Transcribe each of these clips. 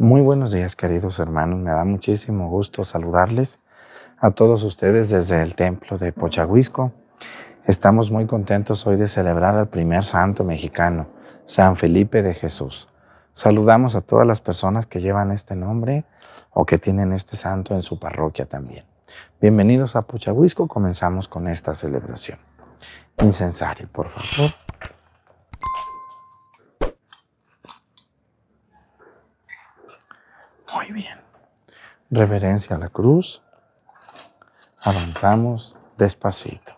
Muy buenos días, queridos hermanos. Me da muchísimo gusto saludarles a todos ustedes desde el templo de Pochahuisco. Estamos muy contentos hoy de celebrar al primer santo mexicano, San Felipe de Jesús. Saludamos a todas las personas que llevan este nombre o que tienen este santo en su parroquia también. Bienvenidos a Pochahuisco. Comenzamos con esta celebración. Incensario, por favor. Muy bien. Reverencia a la cruz. Avanzamos despacito.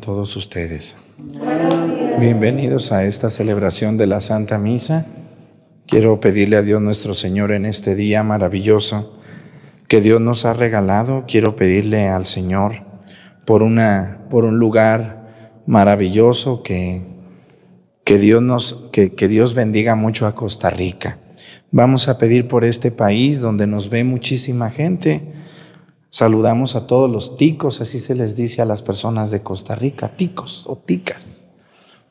Todos ustedes. Bienvenidos a esta celebración de la Santa Misa. Quiero pedirle a Dios nuestro Señor en este día maravilloso que Dios nos ha regalado. Quiero pedirle al Señor por, una, por un lugar maravilloso que, que, Dios nos, que, que Dios bendiga mucho a Costa Rica. Vamos a pedir por este país donde nos ve muchísima gente Saludamos a todos los ticos, así se les dice a las personas de Costa Rica, ticos o ticas,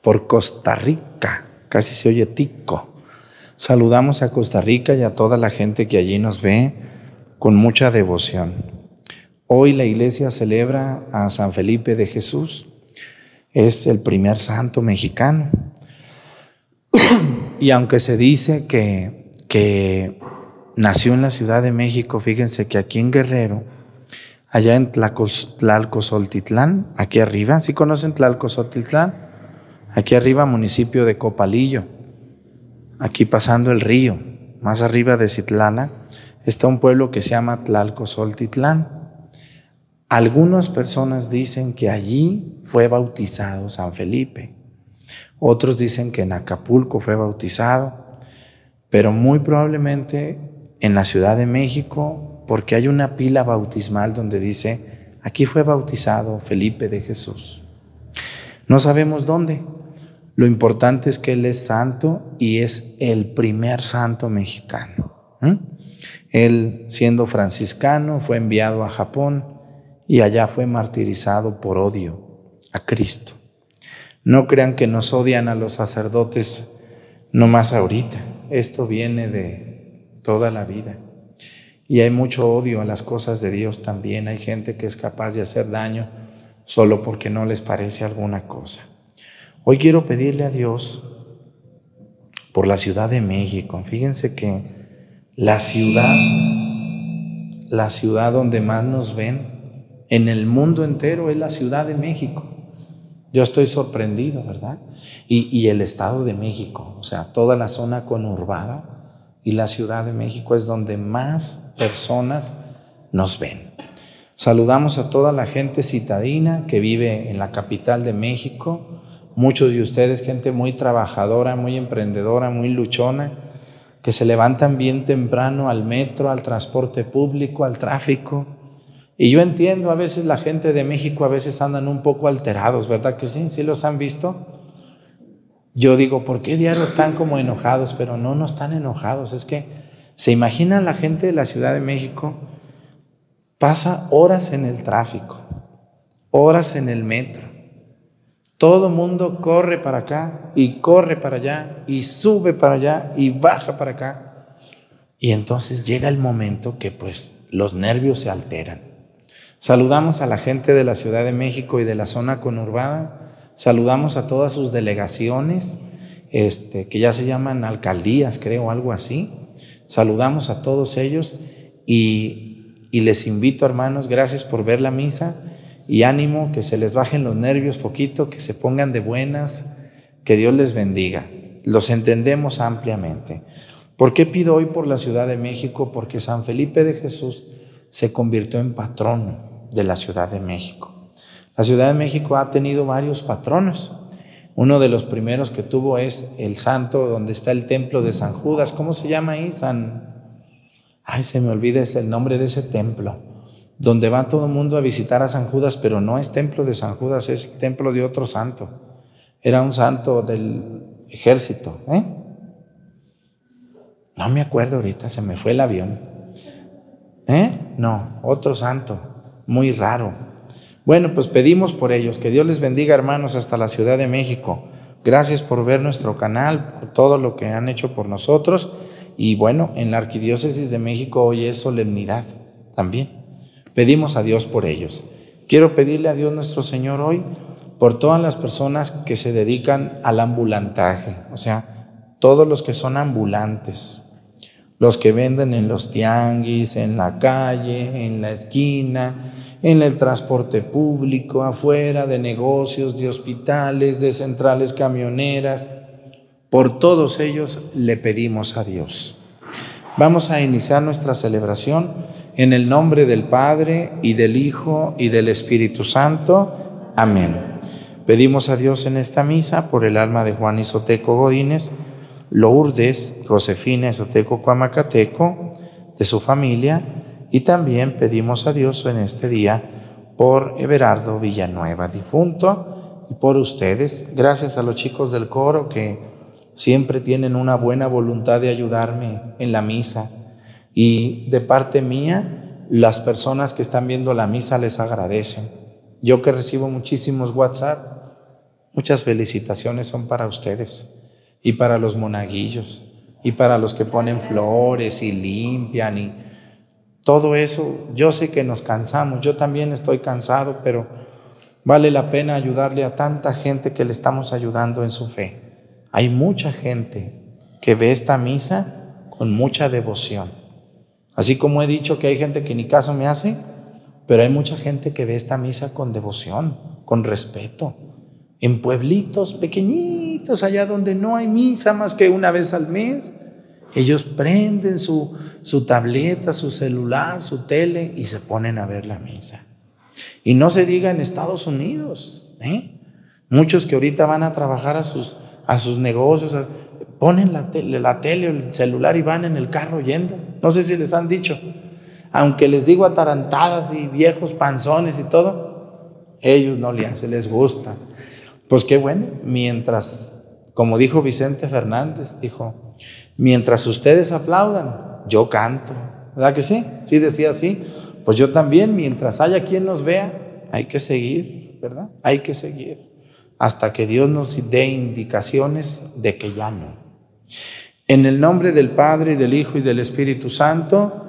por Costa Rica, casi se oye tico. Saludamos a Costa Rica y a toda la gente que allí nos ve con mucha devoción. Hoy la iglesia celebra a San Felipe de Jesús, es el primer santo mexicano. y aunque se dice que, que nació en la Ciudad de México, fíjense que aquí en Guerrero, allá en Tlalcosoltitlán, aquí arriba. ¿Sí conocen Tlalcosoltitlán? Aquí arriba, municipio de Copalillo. Aquí pasando el río, más arriba de Citlana, está un pueblo que se llama Tlalcosoltitlán. Algunas personas dicen que allí fue bautizado San Felipe. Otros dicen que en Acapulco fue bautizado, pero muy probablemente en la Ciudad de México porque hay una pila bautismal donde dice, aquí fue bautizado Felipe de Jesús. No sabemos dónde. Lo importante es que Él es santo y es el primer santo mexicano. Él, siendo franciscano, fue enviado a Japón y allá fue martirizado por odio a Cristo. No crean que nos odian a los sacerdotes no más ahorita. Esto viene de toda la vida. Y hay mucho odio a las cosas de Dios también. Hay gente que es capaz de hacer daño solo porque no les parece alguna cosa. Hoy quiero pedirle a Dios por la Ciudad de México. Fíjense que la ciudad, la ciudad donde más nos ven en el mundo entero es la Ciudad de México. Yo estoy sorprendido, ¿verdad? Y, el Estado de México, o sea, toda la zona conurbada y la Ciudad de México es donde más personas nos ven. Saludamos a toda la gente citadina que vive en la capital de México, muchos de ustedes, gente muy trabajadora, muy emprendedora, muy luchona, que se levantan bien temprano al metro, al transporte público, al tráfico y yo entiendo, a veces la gente de México a veces andan un poco alterados, ¿verdad que sí? ¿Sí los han visto? Yo digo, ¿por qué diario están como enojados? Pero no, no están enojados. Es que se imagina la gente de la Ciudad de México, pasa horas en el tráfico, horas en el metro. Todo mundo corre para acá y corre para allá y sube para allá y baja para acá. Y entonces llega el momento que pues los nervios se alteran. Saludamos a la gente de la Ciudad de México y de la zona conurbada. Saludamos a todas sus delegaciones, este, que ya se llaman alcaldías, creo, algo así. Saludamos a todos ellos y, y les invito, hermanos, gracias por ver la misa y ánimo, que se les bajen los nervios poquito, que se pongan de buenas, que Dios les bendiga. Los entendemos ampliamente. ¿Por qué pido hoy por la Ciudad de México? Porque San Felipe de Jesús se convirtió en patrono de la Ciudad de México. La Ciudad de México ha tenido varios patronos. Uno de los primeros que tuvo es el santo donde está el templo de San Judas. ¿Cómo se llama ahí? San... Ay, se me olvida el nombre de ese templo. Donde va todo el mundo a visitar a San Judas, pero no es templo de San Judas, es el templo de otro santo. Era un santo del ejército. ¿eh? No me acuerdo ahorita, se me fue el avión. ¿Eh? No, otro santo muy raro. Bueno, pues pedimos por ellos, que Dios les bendiga hermanos hasta la Ciudad de México. Gracias por ver nuestro canal, por todo lo que han hecho por nosotros. Y bueno, en la Arquidiócesis de México hoy es solemnidad también. Pedimos a Dios por ellos. Quiero pedirle a Dios nuestro Señor hoy por todas las personas que se dedican al ambulantaje, o sea, todos los que son ambulantes, los que venden en los tianguis, en la calle, en la esquina, en el transporte público, afuera de negocios, de hospitales, de centrales camioneras. Por todos ellos le pedimos a Dios. Vamos a iniciar nuestra celebración en el nombre del Padre y del Hijo y del Espíritu Santo. Amén. Pedimos a Dios en esta misa por el alma de Juan Isoteco Godínez, Lourdes, Josefina Esoteco Cuamacateco, de su familia, y también pedimos a Dios en este día por Everardo Villanueva, difunto, y por ustedes. Gracias a los chicos del coro que siempre tienen una buena voluntad de ayudarme en la misa. Y de parte mía, las personas que están viendo la misa les agradecen. Yo que recibo muchísimos WhatsApp, muchas felicitaciones son para ustedes y para los monaguillos y para los que ponen flores y limpian y todo eso. Yo sé que nos cansamos, yo también estoy cansado, pero vale la pena ayudarle a tanta gente que le estamos ayudando en su fe. Hay mucha gente que ve esta misa con mucha devoción. Así como he dicho que hay gente que ni caso me hace, pero hay mucha gente que ve esta misa con devoción, con respeto, en pueblitos pequeñitos allá donde no hay misa más que una vez al mes. Ellos prenden su, su tableta, su celular, su tele y se ponen a ver la misa. Y no se diga en Estados Unidos. ¿eh? Muchos que ahorita van a trabajar a sus, a sus negocios, ponen la tele, la tele o el celular y van en el carro yendo. No sé si les han dicho. Aunque les digo atarantadas y viejos panzones y todo, ellos no le hacen, les gusta. Pues qué bueno, mientras, como dijo Vicente Fernández, dijo, mientras ustedes aplaudan, yo canto. ¿Verdad que sí? Sí decía así. Pues yo también, mientras haya quien nos vea, hay que seguir, ¿verdad? Hay que seguir hasta que Dios nos dé indicaciones de que ya no. En el nombre del Padre y del Hijo y del Espíritu Santo,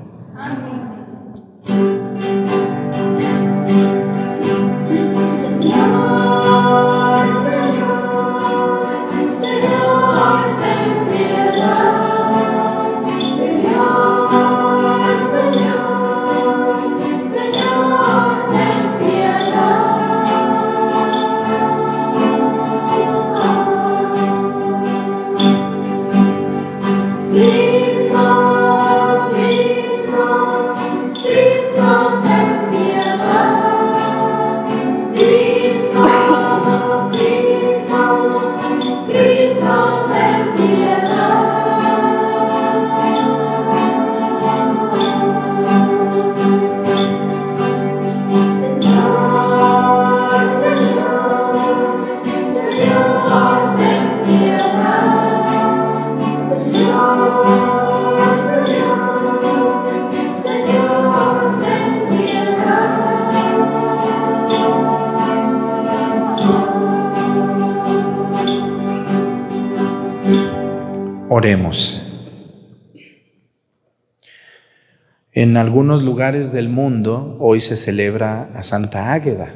Algunos lugares del mundo hoy se celebra a Santa Águeda.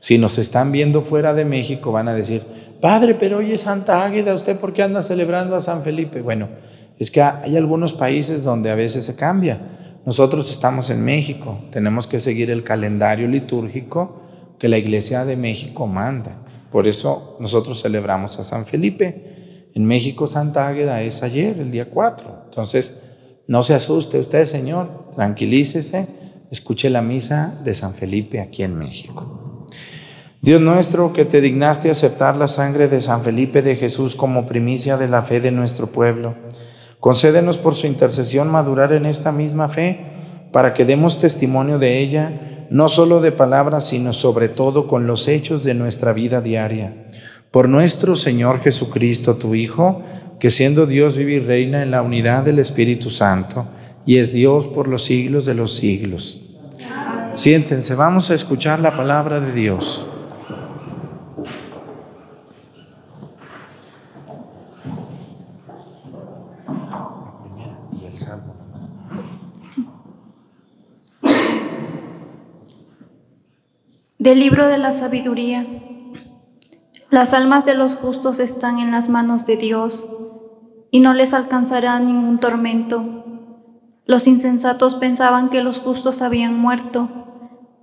Si nos están viendo fuera de México van a decir, Padre, pero hoy es Santa Águeda, ¿usted por qué anda celebrando a San Felipe? Bueno, es que hay algunos países donde a veces se cambia. Nosotros estamos en México, tenemos que seguir el calendario litúrgico que la Iglesia de México manda. Por eso nosotros celebramos a San Felipe. En México Santa Águeda es ayer, el día 4. Entonces, no se asuste usted, Señor, tranquilícese, escuche la misa de San Felipe aquí en México. Dios nuestro, que te dignaste aceptar la sangre de San Felipe de Jesús como primicia de la fe de nuestro pueblo, concédenos por su intercesión madurar en esta misma fe, para que demos testimonio de ella, no solo de palabras, sino sobre todo con los hechos de nuestra vida diaria por nuestro Señor Jesucristo, tu Hijo, que siendo Dios vive y reina en la unidad del Espíritu Santo, y es Dios por los siglos de los siglos. Siéntense, vamos a escuchar la palabra de Dios. Del libro de la sabiduría. Las almas de los justos están en las manos de Dios y no les alcanzará ningún tormento. Los insensatos pensaban que los justos habían muerto,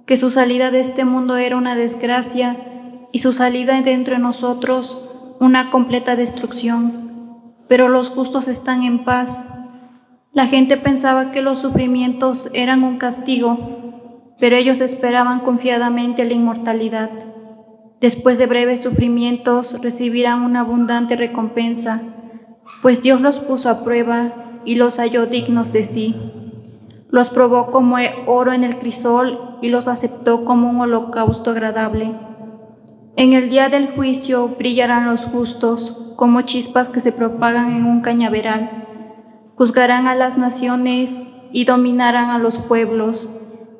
que su salida de este mundo era una desgracia y su salida de entre nosotros una completa destrucción. Pero los justos están en paz. La gente pensaba que los sufrimientos eran un castigo, pero ellos esperaban confiadamente la inmortalidad. Después de breves sufrimientos recibirán una abundante recompensa, pues Dios los puso a prueba y los halló dignos de sí. Los probó como oro en el crisol y los aceptó como un holocausto agradable. En el día del juicio brillarán los justos como chispas que se propagan en un cañaveral. Juzgarán a las naciones y dominarán a los pueblos,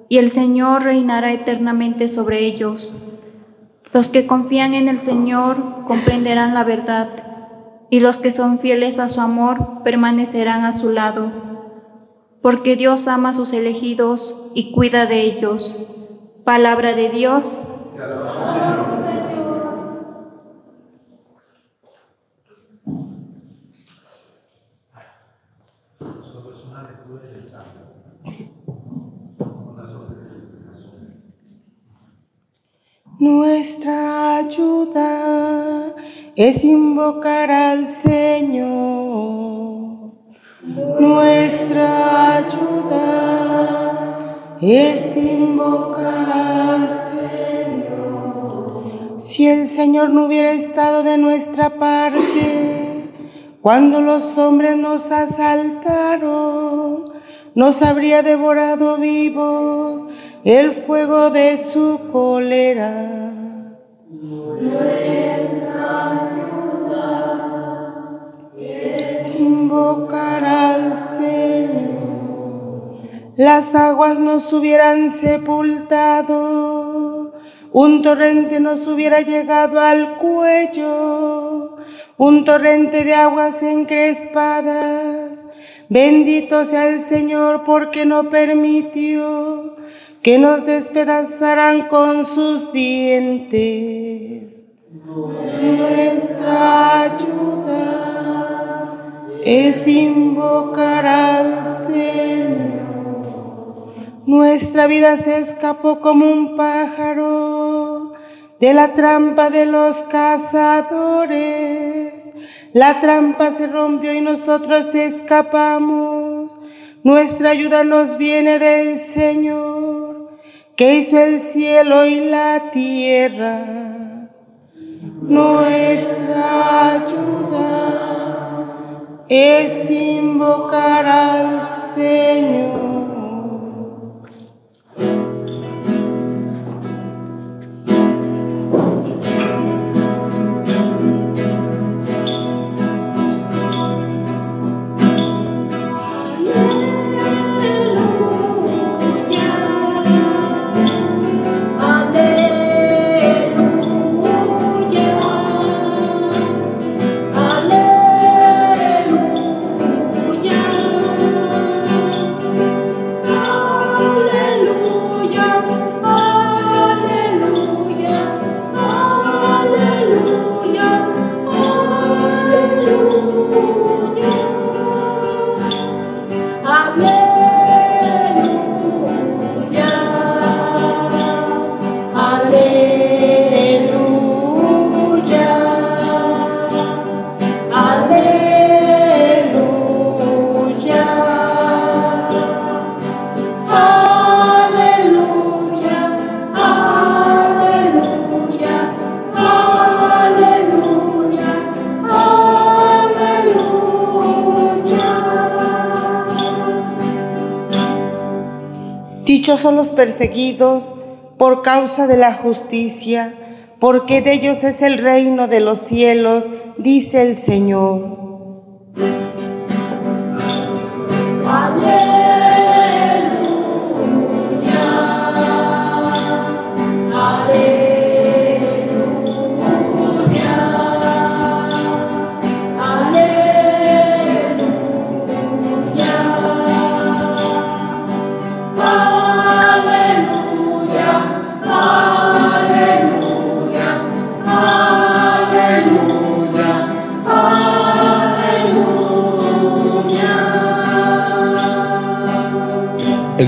y el Señor reinará eternamente sobre ellos. Los que confían en el Señor comprenderán la verdad, y los que son fieles a su amor permanecerán a su lado, porque Dios ama a sus elegidos y cuida de ellos. Palabra de Dios. Nuestra ayuda es invocar al Señor. Nuestra ayuda es invocar al Señor. Si el Señor no hubiera estado de nuestra parte, cuando los hombres nos asaltaron, nos habría devorado vivos el fuego de su cólera. es invocar al Señor. Las aguas nos hubieran sepultado, un torrente nos hubiera llegado al cuello, un torrente de aguas encrespadas. Bendito sea el Señor porque no permitió que nos despedazaran con sus dientes. Nuestra ayuda es invocar al Señor. Nuestra vida se escapó como un pájaro de la trampa de los cazadores. La trampa se rompió y nosotros escapamos. Nuestra ayuda nos viene del Señor, que hizo el cielo y la tierra. Nuestra ayuda es invocar al Señor. Perseguidos por causa de la justicia, porque de ellos es el reino de los cielos, dice el Señor.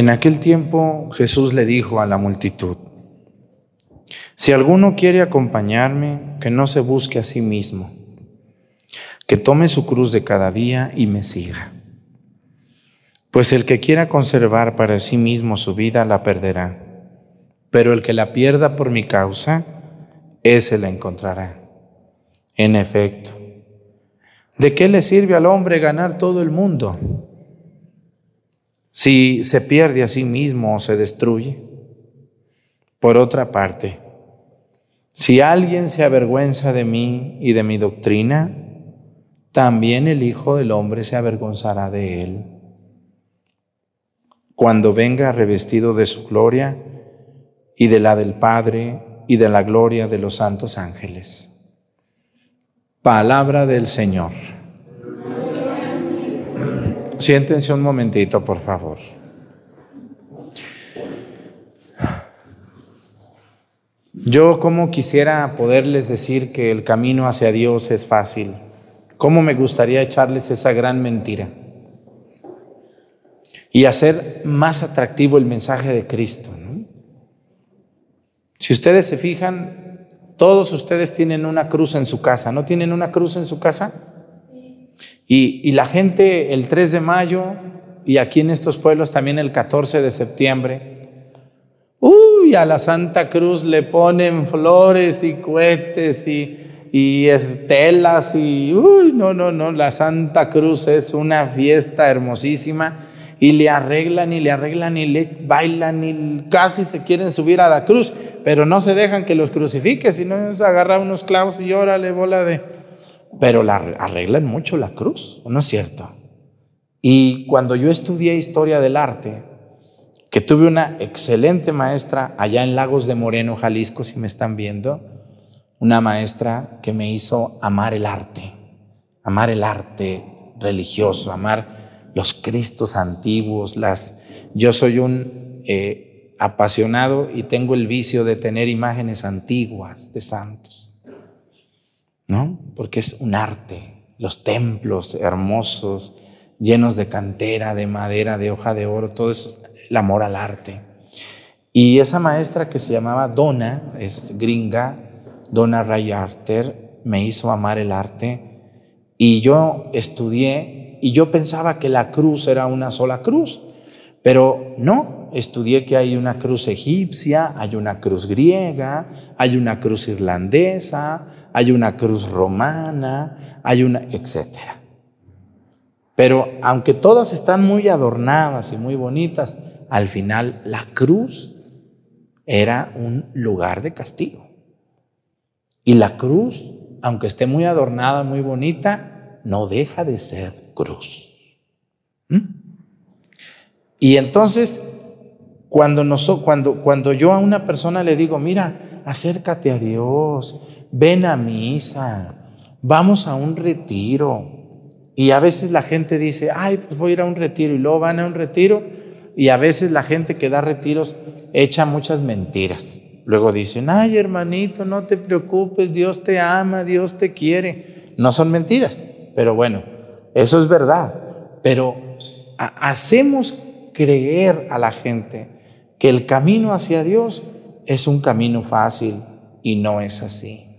En aquel tiempo Jesús le dijo a la multitud, si alguno quiere acompañarme, que no se busque a sí mismo, que tome su cruz de cada día y me siga. Pues el que quiera conservar para sí mismo su vida la perderá, pero el que la pierda por mi causa, ese la encontrará. En efecto, ¿de qué le sirve al hombre ganar todo el mundo? Si se pierde a sí mismo o se destruye. Por otra parte, si alguien se avergüenza de mí y de mi doctrina, también el Hijo del Hombre se avergonzará de él. Cuando venga revestido de su gloria y de la del Padre y de la gloria de los santos ángeles. Palabra del Señor siéntense un momentito, por favor. Yo como quisiera poderles decir que el camino hacia Dios es fácil. ¿Cómo me gustaría echarles esa gran mentira? Y hacer más atractivo el mensaje de Cristo. Si ustedes se fijan, todos ustedes tienen una cruz en su casa. ¿No tienen una cruz en su casa? Y, la gente el 3 de mayo y aquí en estos pueblos también el 14 de septiembre Uy, a la Santa Cruz le ponen flores y cohetes y, y estelas y, uy, no, no, no, la Santa Cruz es una fiesta hermosísima y le arreglan y le arreglan y le bailan y casi se quieren subir a la cruz, pero no se dejan que los crucifique, sino se agarra unos clavos y órale, bola de... Pero la arreglan mucho la cruz, ¿no es cierto? Y cuando yo estudié historia del arte, que tuve una excelente maestra allá en Lagos de Moreno, Jalisco, si me están viendo, una maestra que me hizo amar el arte, amar el arte religioso, amar los Cristos antiguos, las... Yo soy un eh, apasionado y tengo el vicio de tener imágenes antiguas de santos, ¿no? Porque es un arte, los templos hermosos, llenos de cantera, de madera, de hoja de oro, todo eso el amor al arte. Y esa maestra que se llamaba Donna, es gringa, Donna Rayarter, me hizo amar el arte. Y yo estudié y yo pensaba que la cruz era una sola cruz, pero no, estudié que hay una cruz egipcia, hay una cruz griega, hay una cruz irlandesa, hay una cruz romana, hay una, etcétera. Pero aunque todas están muy adornadas y muy bonitas, al final la cruz era un lugar de castigo. Y la cruz, aunque esté muy adornada, muy bonita, no deja de ser cruz. ¿Mm? Y entonces, cuando, cuando, cuando yo a una persona le digo, mira, acércate a Dios, ven a misa, vamos a un retiro. Y a veces la gente dice, ay, pues voy a ir a un retiro y luego van a un retiro y a veces la gente que da retiros echa muchas mentiras. Luego dicen, ay hermanito, no te preocupes, Dios te ama, Dios te quiere. No son mentiras, pero bueno, eso es verdad. Pero hacemos creer a la gente que el camino hacia Dios es un camino fácil y no es así.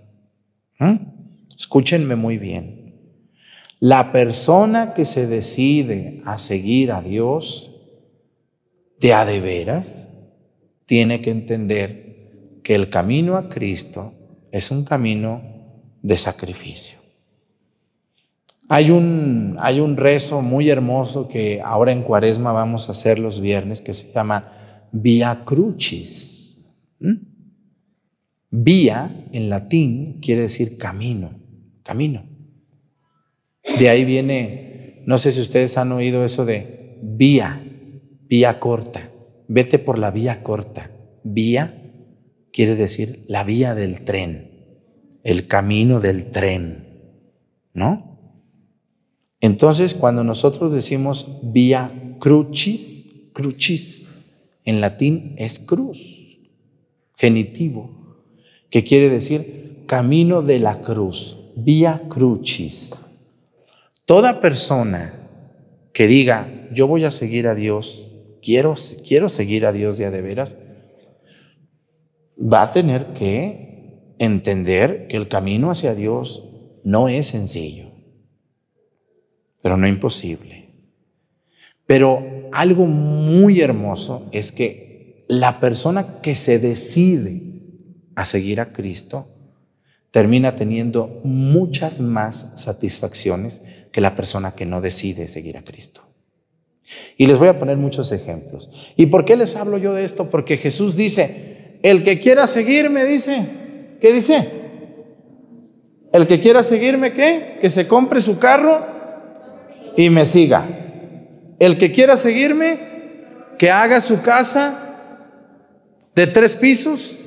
¿Mm? Escúchenme muy bien. La persona que se decide a seguir a Dios de a de veras tiene que entender que el camino a Cristo es un camino de sacrificio. Hay un, hay un rezo muy hermoso que ahora en Cuaresma vamos a hacer los viernes que se llama Via Crucis. ¿Mm? Vía en latín quiere decir camino, camino. De ahí viene, no sé si ustedes han oído eso de vía, vía corta, vete por la vía corta. Vía quiere decir la vía del tren, el camino del tren, ¿no? Entonces, cuando nosotros decimos vía crucis, crucis, en latín es cruz, genitivo, que quiere decir camino de la cruz, vía crucis. Toda persona que diga, yo voy a seguir a Dios, quiero, quiero seguir a Dios ya de veras, va a tener que entender que el camino hacia Dios no es sencillo, pero no imposible. Pero algo muy hermoso es que la persona que se decide a seguir a Cristo termina teniendo muchas más satisfacciones que la persona que no decide seguir a Cristo. Y les voy a poner muchos ejemplos. ¿Y por qué les hablo yo de esto? Porque Jesús dice, el que quiera seguirme, dice, ¿qué dice? El que quiera seguirme, ¿qué? Que se compre su carro y me siga. El que quiera seguirme, que haga su casa de tres pisos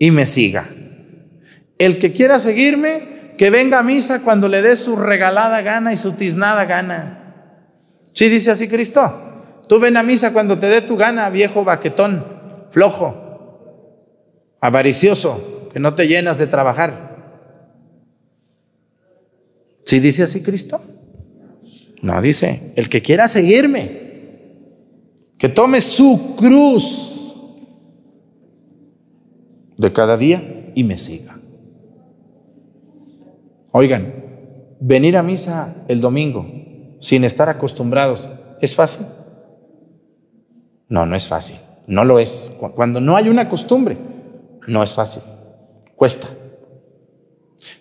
y me siga. El que quiera seguirme, que venga a misa cuando le dé su regalada gana y su tiznada gana. Sí, dice así Cristo. Tú ven a misa cuando te dé tu gana, viejo baquetón, flojo. avaricioso, que no te llenas de trabajar. ¿Sí dice así Cristo? No, dice, el que quiera seguirme, que tome su cruz de cada día y me siga. Oigan, venir a misa el domingo sin estar acostumbrados, ¿es fácil? No, no es fácil, no lo es. Cuando no hay una costumbre, no es fácil, cuesta.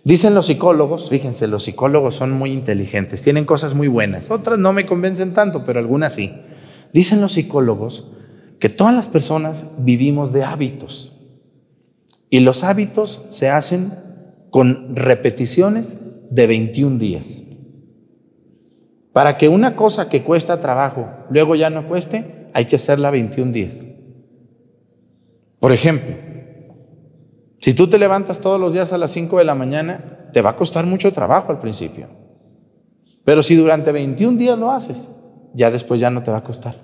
Dicen los psicólogos, fíjense, los psicólogos son muy inteligentes, tienen cosas muy buenas, otras no me convencen tanto, pero algunas sí. Dicen los psicólogos que todas las personas vivimos de hábitos y los hábitos se hacen con repeticiones de 21 días. Para que una cosa que cuesta trabajo luego ya no cueste, hay que hacerla 21 días. Por ejemplo, si tú te levantas todos los días a las 5 de la mañana, te va a costar mucho trabajo al principio. Pero si durante 21 días lo haces, ya después ya no te va a costar.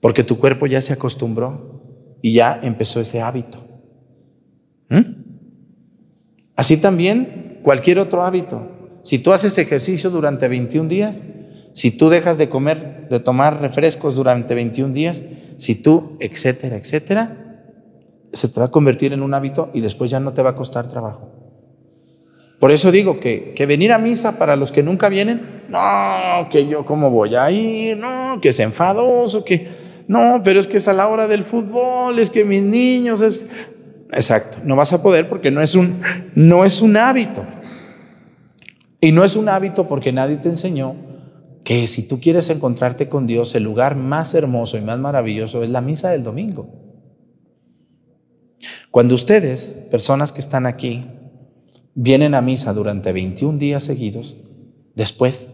Porque tu cuerpo ya se acostumbró y ya empezó ese hábito. ¿Mm? Así también cualquier otro hábito. Si tú haces ejercicio durante 21 días, si tú dejas de comer, de tomar refrescos durante 21 días, si tú, etcétera, etcétera, se te va a convertir en un hábito y después ya no te va a costar trabajo. Por eso digo que, que venir a misa para los que nunca vienen, no, que yo cómo voy a ir, no, que es enfadoso, que no, pero es que es a la hora del fútbol, es que mis niños es Exacto, no vas a poder porque no es un no es un hábito. Y no es un hábito porque nadie te enseñó que si tú quieres encontrarte con Dios, el lugar más hermoso y más maravilloso es la misa del domingo. Cuando ustedes, personas que están aquí, vienen a misa durante 21 días seguidos, después,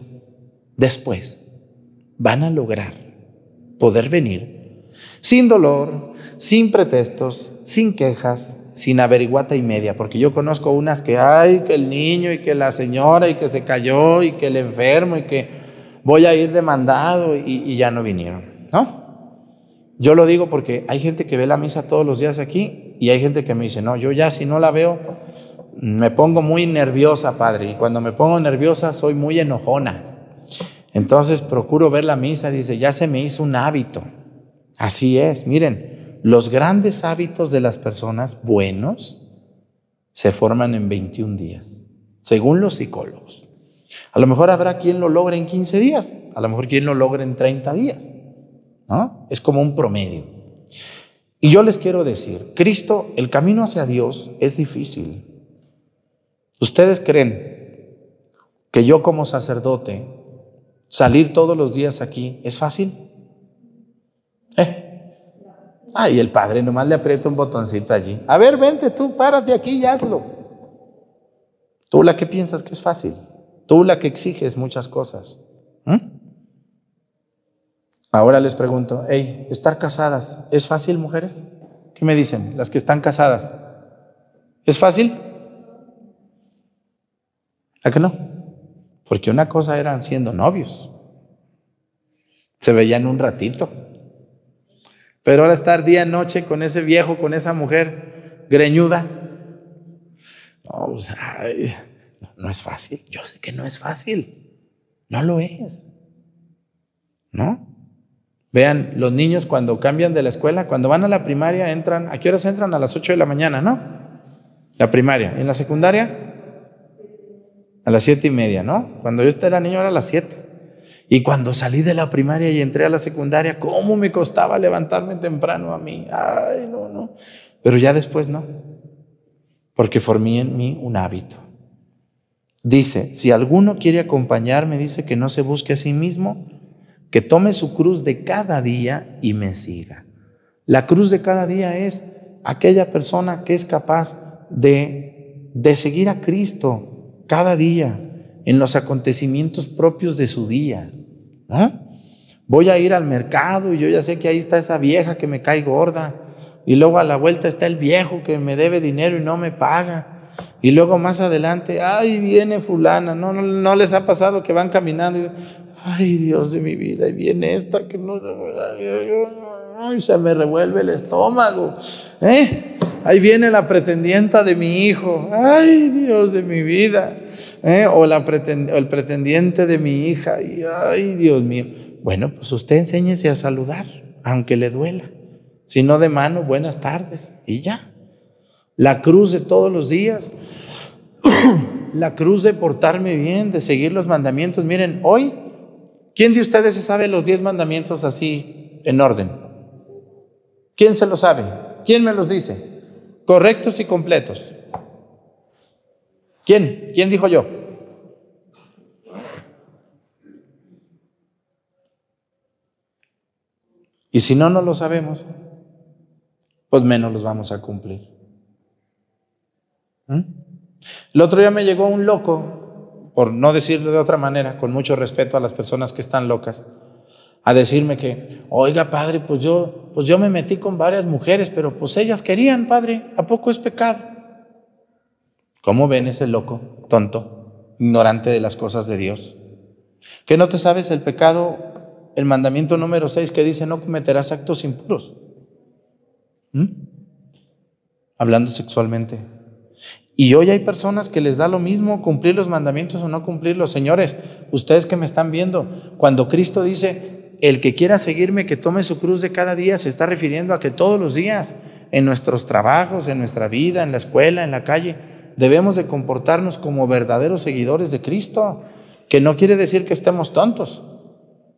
después, van a lograr poder venir sin dolor, sin pretextos, sin quejas, sin averiguata y media, porque yo conozco unas que, hay que el niño y que la señora y que se cayó y que el enfermo y que voy a ir demandado y, y ya no vinieron, ¿no? Yo lo digo porque hay gente que ve la misa todos los días aquí y hay gente que me dice, no, yo ya si no la veo, me pongo muy nerviosa, padre, y cuando me pongo nerviosa soy muy enojona. Entonces procuro ver la misa, dice, ya se me hizo un hábito. Así es, miren, los grandes hábitos de las personas buenos se forman en 21 días, según los psicólogos. A lo mejor habrá quien lo logre en 15 días, a lo mejor quien lo logre en 30 días. ¿no? Es como un promedio. Y yo les quiero decir, Cristo, el camino hacia Dios es difícil. ¿Ustedes creen que yo como sacerdote salir todos los días aquí es fácil? ¿Eh? Ay, el padre nomás le aprieta un botoncito allí. A ver, vente tú, párate aquí y hazlo. Tú la que piensas que es fácil. Tú la que exiges muchas cosas. Ahora les pregunto, hey, ¿estar casadas es fácil, mujeres? ¿Qué me dicen las que están casadas? ¿Es fácil? ¿A qué no? Porque una cosa eran siendo novios. Se veían un ratito. Pero ahora estar día y noche con ese viejo, con esa mujer greñuda. No, no es fácil. Yo sé que no es fácil. No lo es. ¿No? Vean, los niños cuando cambian de la escuela, cuando van a la primaria, entran, ¿a qué horas entran? A las 8 de la mañana, ¿no? La primaria. ¿En la secundaria? A las siete y media, ¿no? Cuando yo era niño era a las 7. Y cuando salí de la primaria y entré a la secundaria, ¿cómo me costaba levantarme temprano a mí? Ay, no, no. Pero ya después no. Porque formé en mí un hábito. Dice, si alguno quiere acompañarme, dice que no se busque a sí mismo, que tome su cruz de cada día y me siga. La cruz de cada día es aquella persona que es capaz de, de seguir a Cristo cada día en los acontecimientos propios de su día. Voy a ir al mercado y yo ya sé que ahí está esa vieja que me cae gorda. Y luego a la vuelta está el viejo que me debe dinero y no me paga. Y luego más adelante, ay, viene fulana. No, no, no les ha pasado que van caminando y dicen, ay Dios de mi vida, y viene esta que no, ay, se me revuelve el estómago, ¿eh? ahí viene la pretendienta de mi hijo, ay Dios de mi vida, ¿eh? o, la el pretendiente de mi hija, y, ay Dios mío. Bueno, pues usted enséñese a saludar, aunque le duela. Si no de mano, buenas tardes, y ya. La cruz de todos los días, la cruz de portarme bien, de seguir los mandamientos. Miren, hoy, ¿quién de ustedes se sabe los diez mandamientos así en orden? ¿Quién se lo sabe? ¿Quién me los dice? Correctos y completos. ¿Quién? ¿Quién dijo yo? Y si no, no lo sabemos, pues menos los vamos a cumplir. ¿Mm? El otro día me llegó un loco, por no decirlo de otra manera, con mucho respeto a las personas que están locas, a decirme que, oiga, padre, pues yo, pues yo me metí con varias mujeres, pero pues ellas querían, padre, ¿a poco es pecado? ¿Cómo ven ese loco, tonto, ignorante de las cosas de Dios? ¿Que no te sabes el pecado, el mandamiento número 6 que dice no cometerás actos impuros? ¿Mm? Hablando sexualmente. Y hoy hay personas que les da lo mismo cumplir los mandamientos o no cumplirlos. Señores, ustedes que me están viendo, cuando Cristo dice, el que quiera seguirme, que tome su cruz de cada día, se está refiriendo a que todos los días, en nuestros trabajos, en nuestra vida, en la escuela, en la calle, debemos de comportarnos como verdaderos seguidores de Cristo, que no quiere decir que estemos tontos.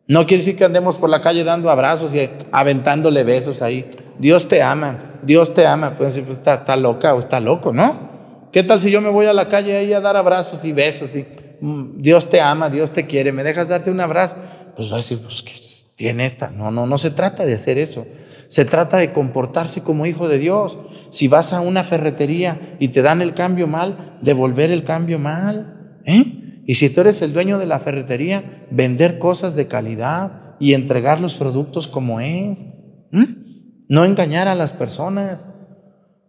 No quiere decir que andemos por la calle dando abrazos y aventándole besos ahí. Dios te ama, Dios te ama. Pueden decir, pues, está, está loca o está loco, ¿no? ¿Qué tal si yo me voy a la calle ahí a dar abrazos y besos y mm, Dios te ama, Dios te quiere, me dejas darte un abrazo? Pues va a decir, pues, ¿qué, tiene esta. No, no, no se trata de hacer eso. Se trata de comportarse como hijo de Dios. Si vas a una ferretería y te dan el cambio mal, devolver el cambio mal. ¿eh? Y si tú eres el dueño de la ferretería, vender cosas de calidad y entregar los productos como es. No engañar a las personas.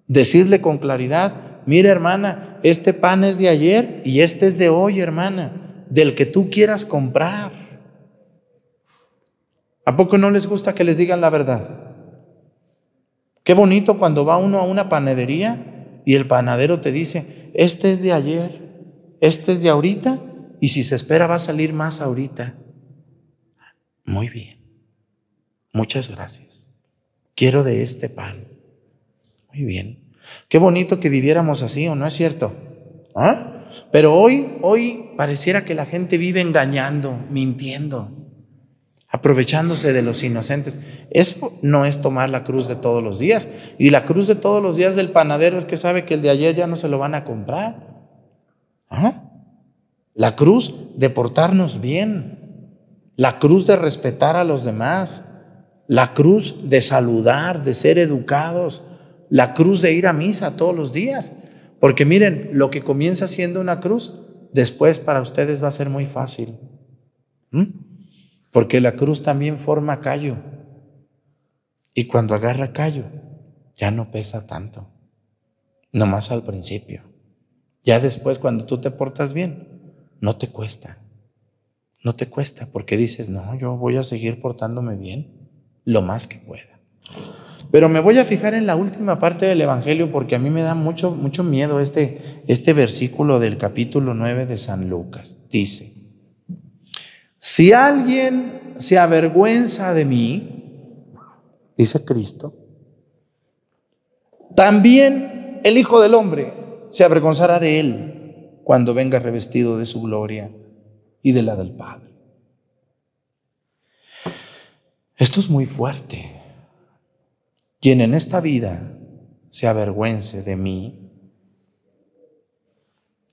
Decirle con claridad, mira hermana, este pan es de ayer y este es de hoy, hermana, del que tú quieras comprar. ¿A poco no les gusta que les digan la verdad? Qué bonito cuando va uno a una panadería y el panadero te dice, este es de ayer, este es de ahorita y si se espera va a salir más ahorita. Muy bien. Muchas gracias. Quiero de este pan. Muy bien. Qué bonito que viviéramos así, ¿o no es cierto? ¿Ah? Pero hoy, hoy pareciera que la gente vive engañando, mintiendo aprovechándose de los inocentes. Eso no es tomar la cruz de todos los días. Y la cruz de todos los días del panadero es que sabe que el de ayer ya no se lo van a comprar. La cruz de portarnos bien. La cruz de respetar a los demás. La cruz de saludar, de ser educados. La cruz de ir a misa todos los días. Porque miren, lo que comienza siendo una cruz, después para ustedes va a ser muy fácil. ¿Mm? Porque la cruz también forma callo. Y cuando agarra callo, ya no pesa tanto. Nomás al principio. Ya después, cuando tú te portas bien, no te cuesta. No te cuesta porque dices, no, yo voy a seguir portándome bien lo más que pueda. Pero me voy a fijar en la última parte del Evangelio porque a mí me da mucho, mucho miedo este, este versículo del capítulo 9 de San Lucas. Dice, si alguien se avergüenza de mí, dice Cristo, también el Hijo del Hombre se avergonzará de él cuando venga revestido de su gloria y de la del Padre. Esto es muy fuerte. Quien en esta vida se avergüence de mí,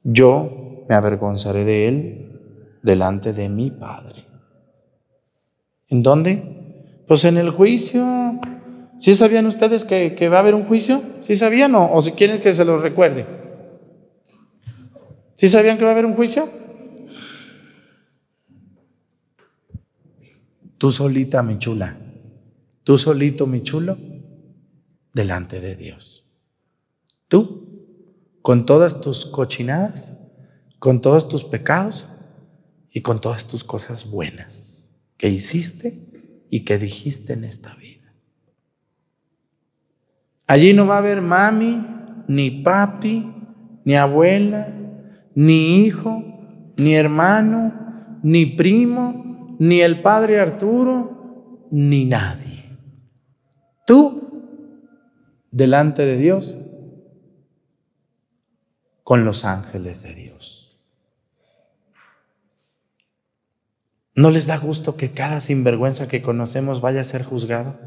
yo me avergonzaré de él delante de mi Padre. ¿En dónde? Pues en el juicio. ¿Sí sabían ustedes que, va a haber un juicio? ¿Sí sabían o, o si quieren que se los recuerde? ¿Sí sabían que va a haber un juicio? Tú solita, mi chula. Tú solito, mi chulo, delante de Dios. Tú, con todas tus cochinadas, con todos tus pecados, y con todas tus cosas buenas que hiciste y que dijiste en esta vida. Allí no va a haber mami, ni papi, ni abuela, ni hijo, ni hermano, ni primo, ni el padre Arturo, ni nadie. Tú, delante de Dios, con los ángeles de Dios. ¿No les da gusto que cada sinvergüenza que conocemos vaya a ser juzgado?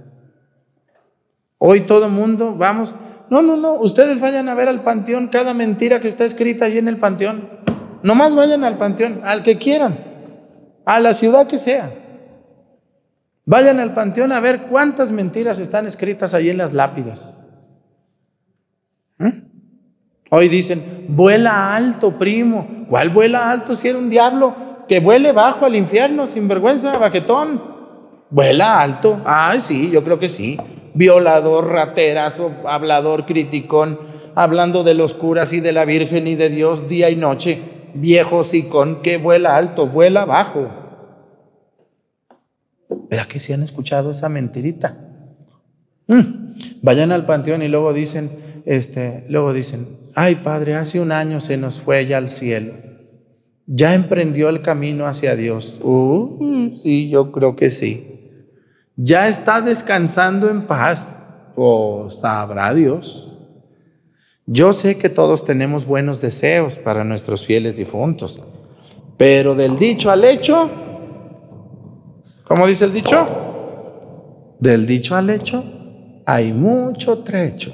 Hoy todo mundo, vamos, no, no, no, ustedes vayan a ver al panteón cada mentira que está escrita allí en el panteón. Nomás vayan al panteón, al que quieran, a la ciudad que sea. Vayan al panteón a ver cuántas mentiras están escritas allí en las lápidas. ¿Mm? Hoy dicen, vuela alto, primo. ¿Cuál vuela alto si era un diablo? Que vuele bajo al infierno, sin vergüenza, baquetón. Vuela alto. Ay, sí, yo creo que sí violador, raterazo, hablador, criticón, hablando de los curas y de la Virgen y de Dios día y noche, viejo sicón que vuela alto, vuela bajo. ¿Verdad que si han escuchado esa mentirita? Mm. Vayan al panteón y luego dicen, este, luego dicen, ay padre, hace un año se nos fue ya al cielo. Ya emprendió el camino hacia Dios. Uh, sí, yo creo que sí ya está descansando en paz, o sabrá Dios. Yo sé que todos tenemos buenos deseos para nuestros fieles difuntos, pero del dicho al hecho, ¿cómo dice el dicho? Del dicho al hecho hay mucho trecho.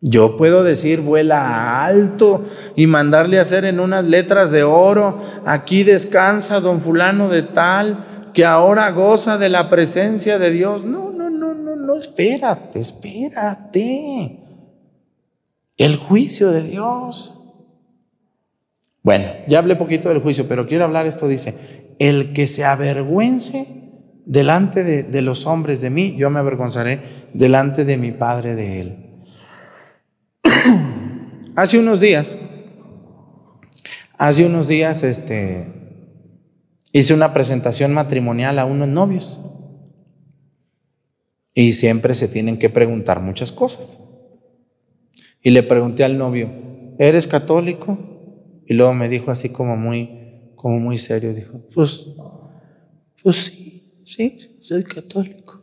Yo puedo decir vuela alto y mandarle a hacer en unas letras de oro, aquí descansa don fulano de tal, que ahora goza de la presencia de Dios. No, no, no, no, no, espérate, espérate. El juicio de Dios. Bueno, ya hablé poquito del juicio, pero quiero hablar esto, dice, el que se avergüence delante de, de los hombres de mí, yo me avergonzaré delante de mi Padre de él. hace unos días, hace unos días, este, Hice una presentación matrimonial a unos novios. Y siempre se tienen que preguntar muchas cosas. Y le pregunté al novio, ¿eres católico? Y luego me dijo así como muy, como muy serio, dijo, pues, pues sí, sí, soy católico.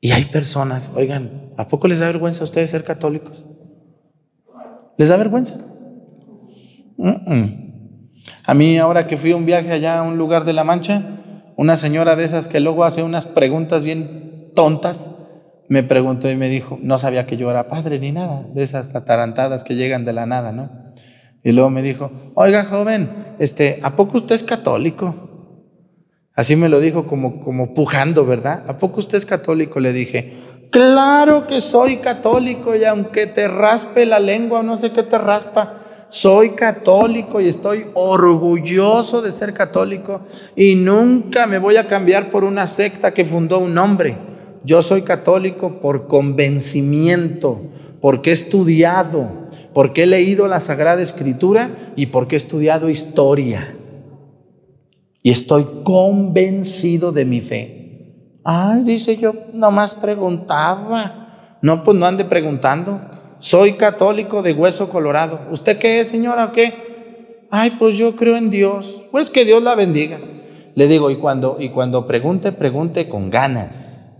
Y hay personas, oigan, ¿a poco les da vergüenza a ustedes ser católicos? ¿Les da vergüenza? A mí ahora que fui a un viaje allá a un lugar de La Mancha, una señora de esas que luego hace unas preguntas bien tontas, me preguntó y me dijo, no sabía que yo era padre ni nada, de esas atarantadas que llegan de la nada, ¿no? Y luego me dijo, oiga joven, este, ¿a poco usted es católico? Así me lo dijo como, como pujando, ¿verdad? ¿A poco usted es católico? Le dije, claro que soy católico y aunque te raspe la lengua no sé qué te raspa, soy católico y estoy orgulloso de ser católico y nunca me voy a cambiar por una secta que fundó un hombre. Yo soy católico por convencimiento, porque he estudiado, porque he leído la Sagrada Escritura y porque he estudiado historia. Y estoy convencido de mi fe. Ah, dice yo, nomás preguntaba. No, pues no ande preguntando. Soy católico de hueso colorado. ¿Usted qué es, señora, o qué? Ay, pues yo creo en Dios. Pues que Dios la bendiga. Le digo, y cuando, y cuando pregunte, pregunte con ganas.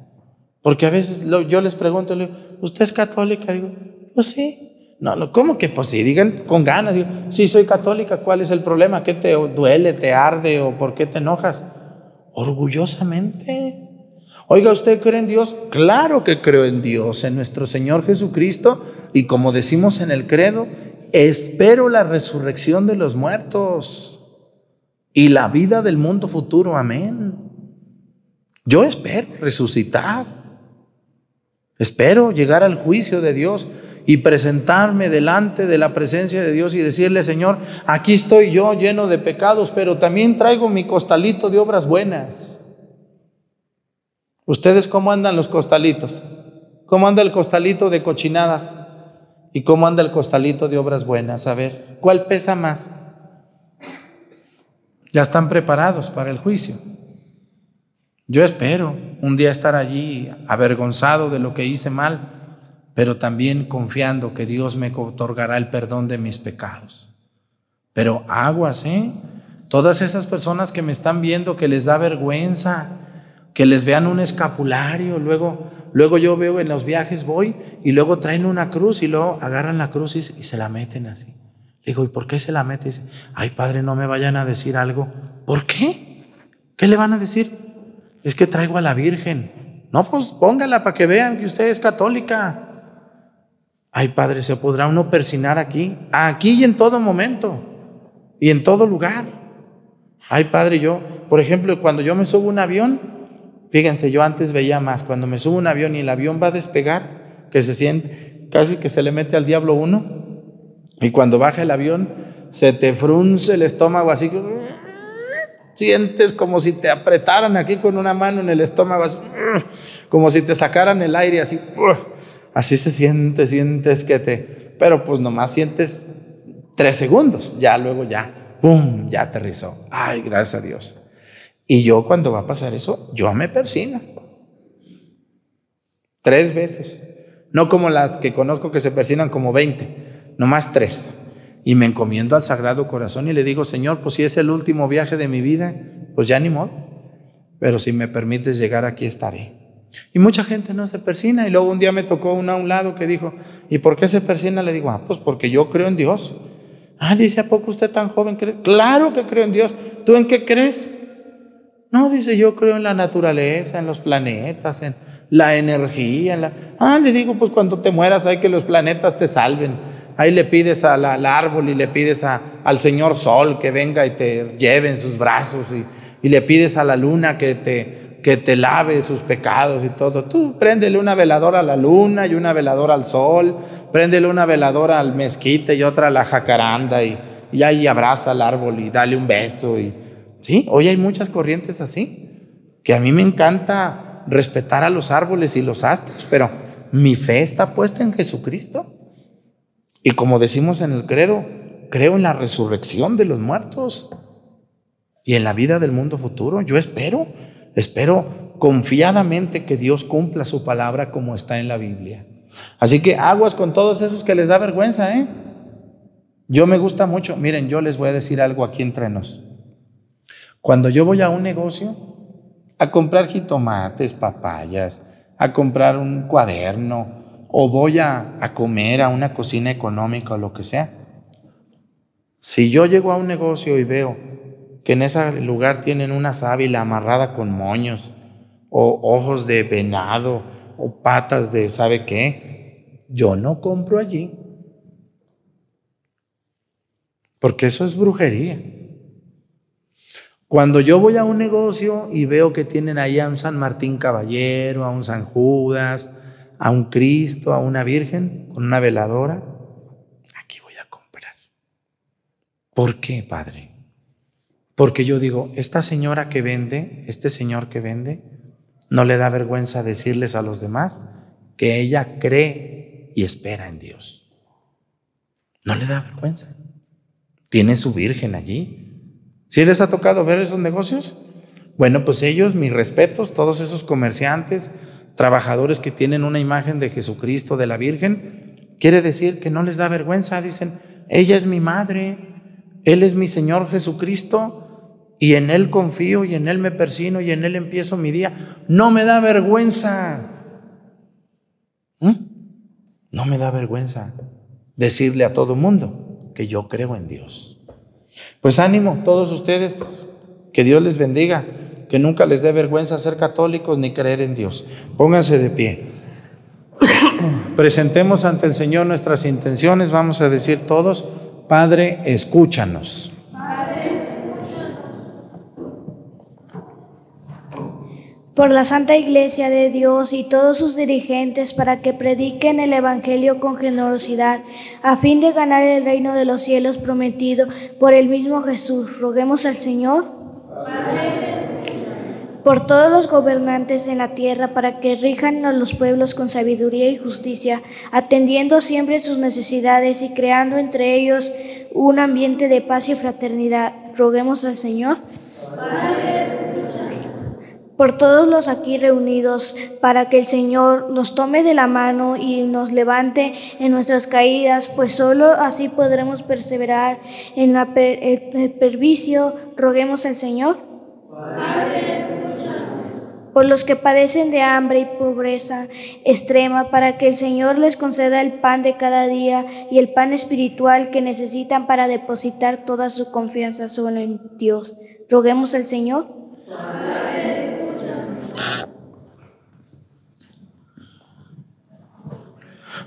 Porque a veces yo les pregunto, le digo, ¿usted es católica? Digo, pues sí. No, no, ¿cómo que pues sí? Digan con ganas. Digo, sí, soy católica. ¿Cuál es el problema? ¿Qué te duele, te arde o por qué te enojas? Orgullosamente. Oiga, ¿usted cree en Dios? Claro que creo en Dios, en nuestro Señor Jesucristo. Y como decimos en el credo, espero la resurrección de los muertos y la vida del mundo futuro. Amén. Yo espero resucitar. Espero llegar al juicio de Dios y presentarme delante de la presencia de Dios y decirle, Señor, aquí estoy yo lleno de pecados, pero también traigo mi costalito de obras buenas. ¿Ustedes cómo andan los costalitos? ¿Cómo anda el costalito de cochinadas? ¿Y cómo anda el costalito de obras buenas? A ver, ¿cuál pesa más? Ya están preparados para el juicio. Yo espero un día estar allí avergonzado de lo que hice mal, pero también confiando que Dios me otorgará el perdón de mis pecados. Pero aguas, ¿eh? Todas esas personas que me están viendo que les da vergüenza, que les vean un escapulario, luego, luego yo veo en los viajes voy y luego traen una cruz y luego agarran la cruz y, se la meten así. Le digo, ¿y por qué se la meten? Dice, ay padre, no me vayan a decir algo. ¿Por qué? ¿Qué le van a decir? es que traigo a la Virgen. No, pues póngala para que vean que usted es católica. Ay, Padre, ¿se podrá uno persinar aquí? Aquí y en todo momento. Y en todo lugar. Ay, Padre, yo, por ejemplo, cuando yo me subo un avión, fíjense, yo antes veía más, cuando me subo un avión y el avión va a despegar, que se siente, casi que se le mete al diablo uno, y cuando baja el avión, se te frunce el estómago así, Sientes como si te apretaran aquí con una mano en el estómago, como si te sacaran el aire así. Así se siente, sientes que te... Pero pues nomás sientes tres segundos, ya luego ya, ¡pum!, ya aterrizó. Ay, gracias a Dios. Y yo cuando va a pasar eso, yo me persino. Tres veces. No como las que conozco que se persinan como 20, nomás tres y me encomiendo al Sagrado Corazón y le digo, Señor, pues si es el último viaje de mi vida, pues ya ni modo, pero si me permites llegar aquí estaré. Y mucha gente no se persina y luego un día me tocó una a un lado que dijo, ¿y por qué se persina? Le digo, ah, pues porque yo creo en Dios. Ah, dice, ¿a poco usted tan joven cree? Claro que creo en Dios. ¿Tú en qué crees? No, dice, yo creo en la naturaleza, en los planetas, en la energía. En la... Ah, le digo, pues cuando te mueras hay que los planetas te salven. Ahí le pides al, árbol y le pides al Señor Sol que venga y te lleve en sus brazos y, le pides a la luna que te, que te lave sus pecados y todo. Tú préndele una veladora a la luna y una veladora al sol, préndele una veladora al mezquite y otra a la jacaranda y, y ahí abraza al árbol y dale un beso. Y, ¿sí? Hoy hay muchas corrientes así, que a mí me encanta respetar a los árboles y los astros, pero mi fe está puesta en Jesucristo. Y como decimos en el credo, creo en la resurrección de los muertos y en la vida del mundo futuro. Yo espero, espero confiadamente que Dios cumpla su palabra como está en la Biblia. Así que aguas con todos esos que les da vergüenza, ¿eh? Yo me gusta mucho, miren, yo les voy a decir algo aquí entre nos. Cuando yo voy a un negocio a comprar jitomates, papayas, a comprar un cuaderno, o voy a, comer a una cocina económica o lo que sea. Si yo llego a un negocio y veo que en ese lugar tienen una sábila amarrada con moños, o ojos de venado, o patas de sabe qué, yo no compro allí. Porque eso es brujería. Cuando yo voy a un negocio y veo que tienen ahí a un San Martín Caballero, a un San Judas, a un Cristo, a una Virgen con una veladora, aquí voy a comprar. ¿Por qué, Padre? Porque yo digo, esta señora que vende, este señor que vende, no le da vergüenza decirles a los demás que ella cree y espera en Dios. No le da vergüenza. Tiene su Virgen allí. ¿Si les ha tocado ver esos negocios? Bueno, pues ellos, mis respetos, todos esos comerciantes, trabajadores que tienen una imagen de Jesucristo, de la Virgen, quiere decir que no les da vergüenza, dicen, ella es mi madre, Él es mi Señor Jesucristo, y en Él confío, y en Él me persino, y en Él empiezo mi día. No me da vergüenza. ¿Mm? No me da vergüenza decirle a todo mundo que yo creo en Dios. Pues ánimo, todos ustedes, que Dios les bendiga que nunca les dé vergüenza ser católicos ni creer en Dios. Pónganse de pie. Presentemos ante el Señor nuestras intenciones. Vamos a decir todos, Padre, escúchanos. Padre, escúchanos. Por la Santa Iglesia de Dios y todos sus dirigentes para que prediquen el Evangelio con generosidad, a fin de ganar el reino de los cielos prometido por el mismo Jesús. Roguemos al Señor. Por todos los gobernantes en la tierra para que rijan a los pueblos con sabiduría y justicia, atendiendo siempre sus necesidades y creando entre ellos un ambiente de paz y fraternidad. Roguemos al Señor. Por todos los aquí reunidos, para que el Señor nos tome de la mano y nos levante en nuestras caídas, pues solo así podremos perseverar en el pervicio. Roguemos al Señor. por los que padecen de hambre y pobreza extrema, para que el Señor les conceda el pan de cada día y el pan espiritual que necesitan para depositar toda su confianza solo en Dios. Roguemos al Señor.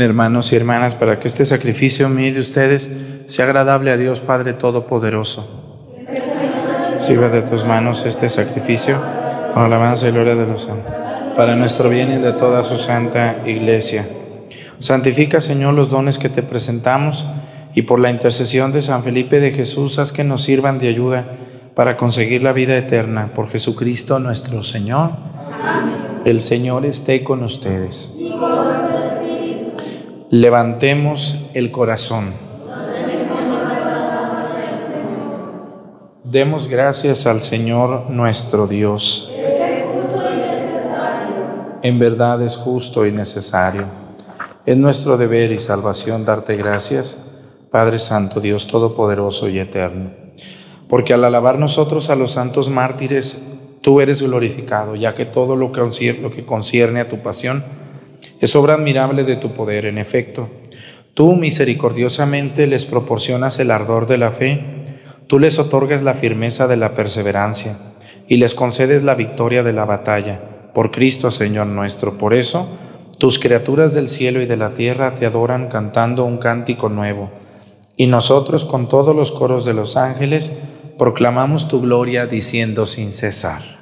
Hermanos y hermanas para que este sacrificio mío de ustedes sea agradable a Dios Padre Todopoderoso. Sirva de tus manos este sacrificio alabanza y gloria de los santos, para nuestro bien y de toda su santa iglesia. Santifica, Señor, los dones que te presentamos y por la intercesión de San Felipe de Jesús, haz que nos sirvan de ayuda para conseguir la vida eterna por Jesucristo nuestro Señor. El Señor esté con ustedes. Levantemos el corazón. Demos gracias al Señor nuestro Dios. En verdad es justo y necesario. Es nuestro deber y salvación darte gracias, Padre Santo, Dios Todopoderoso y Eterno. Porque al alabar nosotros a los santos mártires, tú eres glorificado, ya que todo lo que concierne a tu pasión, es obra admirable de tu poder, en efecto. Tú misericordiosamente les proporcionas el ardor de la fe, tú les otorgas la firmeza de la perseverancia y les concedes la victoria de la batalla, por Cristo Señor nuestro. Por eso, tus criaturas del cielo y de la tierra te adoran cantando un cántico nuevo, y nosotros con todos los coros de los ángeles proclamamos tu gloria diciendo sin cesar.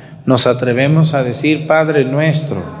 nos atrevemos a decir, Padre nuestro,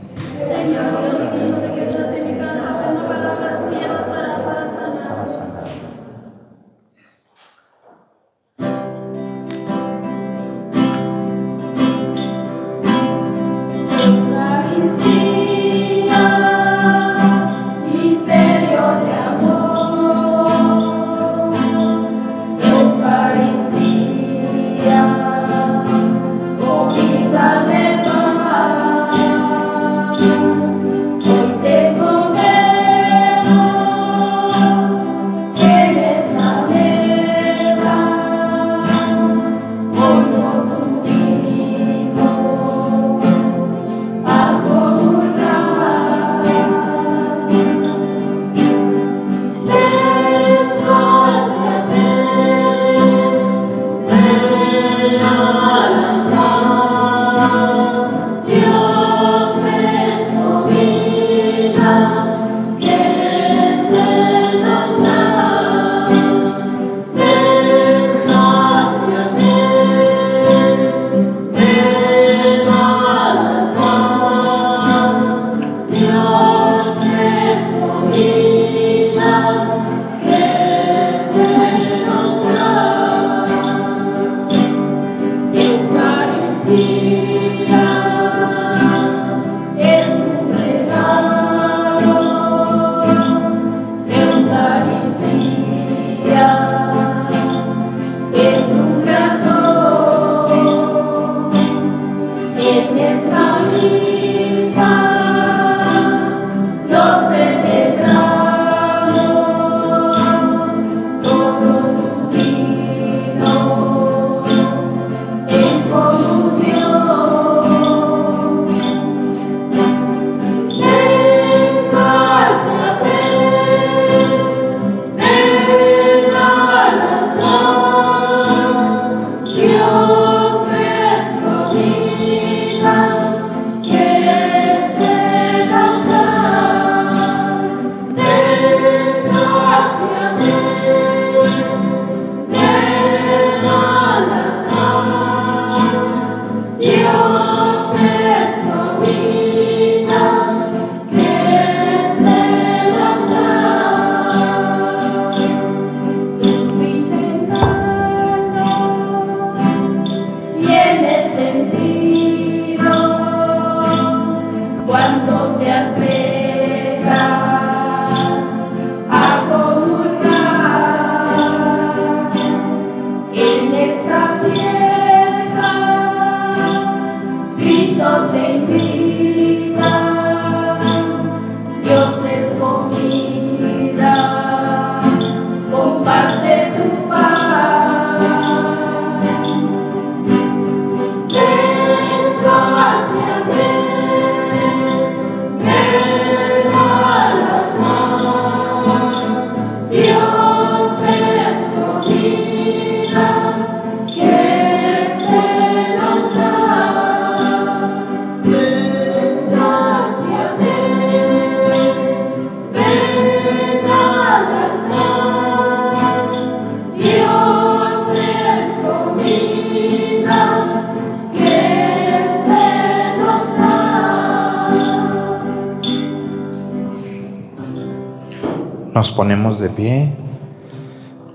Nos ponemos de pie,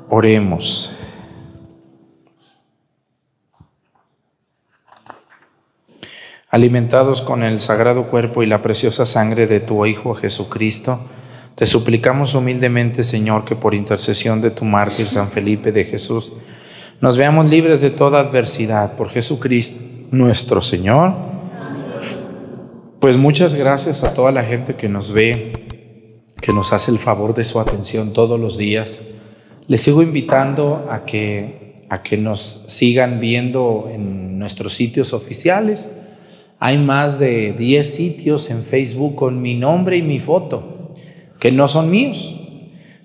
oremos. Alimentados con el sagrado cuerpo y la preciosa sangre de tu Hijo Jesucristo, te suplicamos humildemente, Señor, que por intercesión de tu mártir San Felipe de Jesús, nos veamos libres de toda adversidad por Jesucristo nuestro Señor. Pues muchas gracias a toda la gente que nos ve que nos hace el favor de su atención todos los días. Les sigo invitando a que, a que nos sigan viendo en nuestros sitios oficiales. Hay más de 10 sitios en Facebook con mi nombre y mi foto, que no son míos.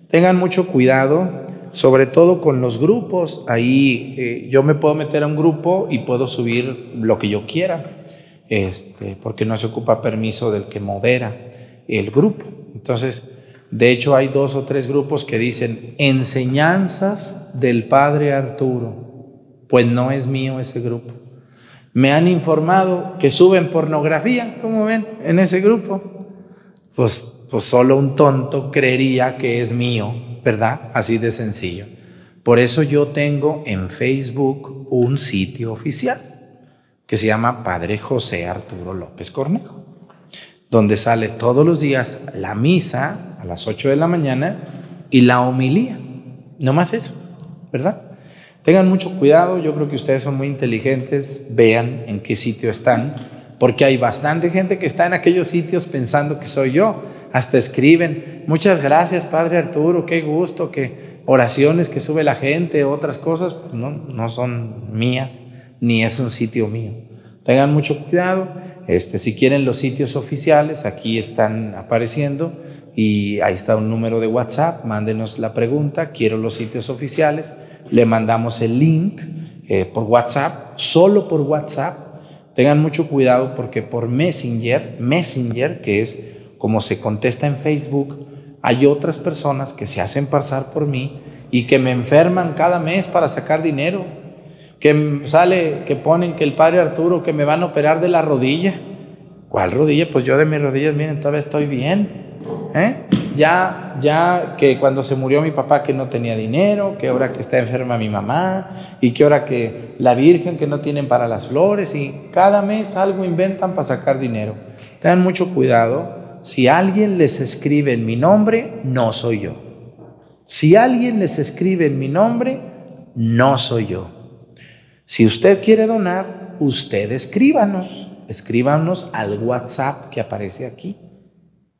Tengan mucho cuidado, sobre todo con los grupos. Ahí eh, yo me puedo meter a un grupo y puedo subir lo que yo quiera, este, porque no se ocupa permiso del que modera el grupo. Entonces, De hecho, hay dos o tres grupos que dicen enseñanzas del Padre Arturo. Pues no es mío ese grupo. Me han informado que suben pornografía, como ven, en ese grupo. Pues, pues solo un tonto creería que es mío, ¿verdad? Así de sencillo. Por eso yo tengo en Facebook un sitio oficial que se llama Padre José Arturo López Cornejo, donde sale todos los días la misa a las 8 de la mañana y la homilía. No más eso, ¿verdad? Tengan mucho cuidado, yo creo que ustedes son muy inteligentes, vean en qué sitio están, porque hay bastante gente que está en aquellos sitios pensando que soy yo, hasta escriben, muchas gracias Padre Arturo, qué gusto, que oraciones que sube la gente, otras cosas, pues no, no son mías ni es un sitio mío. Tengan mucho cuidado. Este, si quieren los sitios oficiales, aquí están apareciendo y ahí está un número de WhatsApp. Mándenos la pregunta. Quiero los sitios oficiales. Le mandamos el link eh, por WhatsApp, solo por WhatsApp. Tengan mucho cuidado porque por Messenger, Messenger, que es como se contesta en Facebook, hay otras personas que se hacen pasar por mí y que me enferman cada mes para sacar dinero que sale, que ponen que el padre Arturo, que me van a operar de la rodilla. ¿Cuál rodilla? Pues yo de mis rodillas, miren, todavía estoy bien. ¿eh? Ya, ya que cuando se murió mi papá que no tenía dinero, que ahora que está enferma mi mamá, y que ahora que la Virgen que no tienen para las flores, y cada mes algo inventan para sacar dinero. Tengan mucho cuidado. Si alguien les escribe en mi nombre, no soy yo. Si alguien les escribe en mi nombre, no soy yo. Si usted quiere donar, usted escríbanos. Escríbanos al WhatsApp que aparece aquí.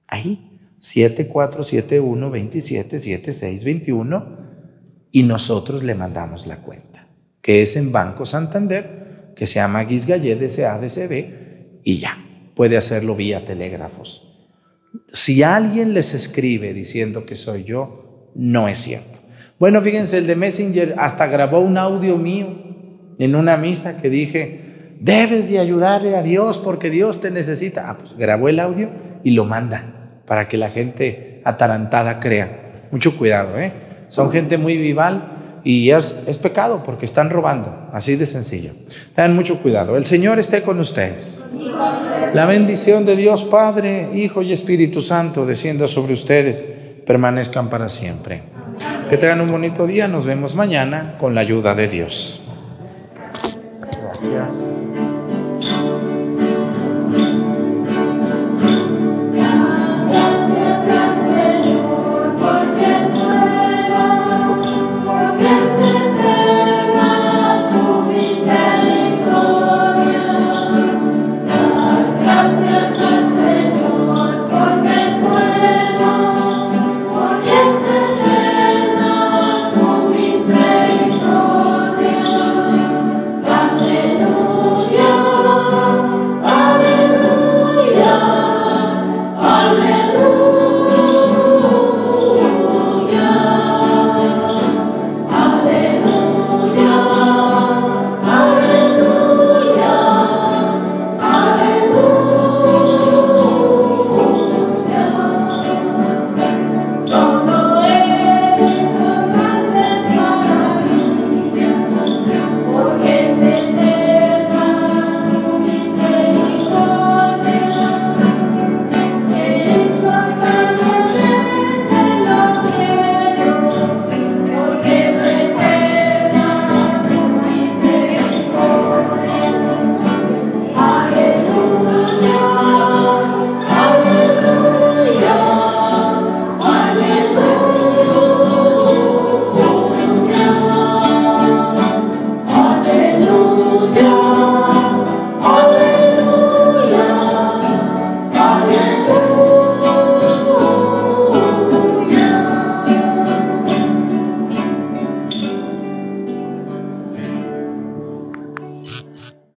Ahí, 7471-277621. Y nosotros le mandamos la cuenta, que es en Banco Santander, que se llama Guisgallet SADCB, y ya, puede hacerlo vía telégrafos. Si alguien les escribe diciendo que soy yo, no es cierto. Bueno, fíjense, el de Messenger hasta grabó un audio mío en una misa que dije, debes de ayudarle a Dios porque Dios te necesita. Ah, pues grabó el audio y lo manda para que la gente atarantada crea. Mucho cuidado, ¿eh? Son gente muy vival y es, es pecado porque están robando, así de sencillo. Tengan mucho cuidado. El Señor esté con ustedes. La bendición de Dios Padre, Hijo y Espíritu Santo descienda sobre ustedes, permanezcan para siempre. Que tengan un bonito día, nos vemos mañana con la ayuda de Dios. Gracias.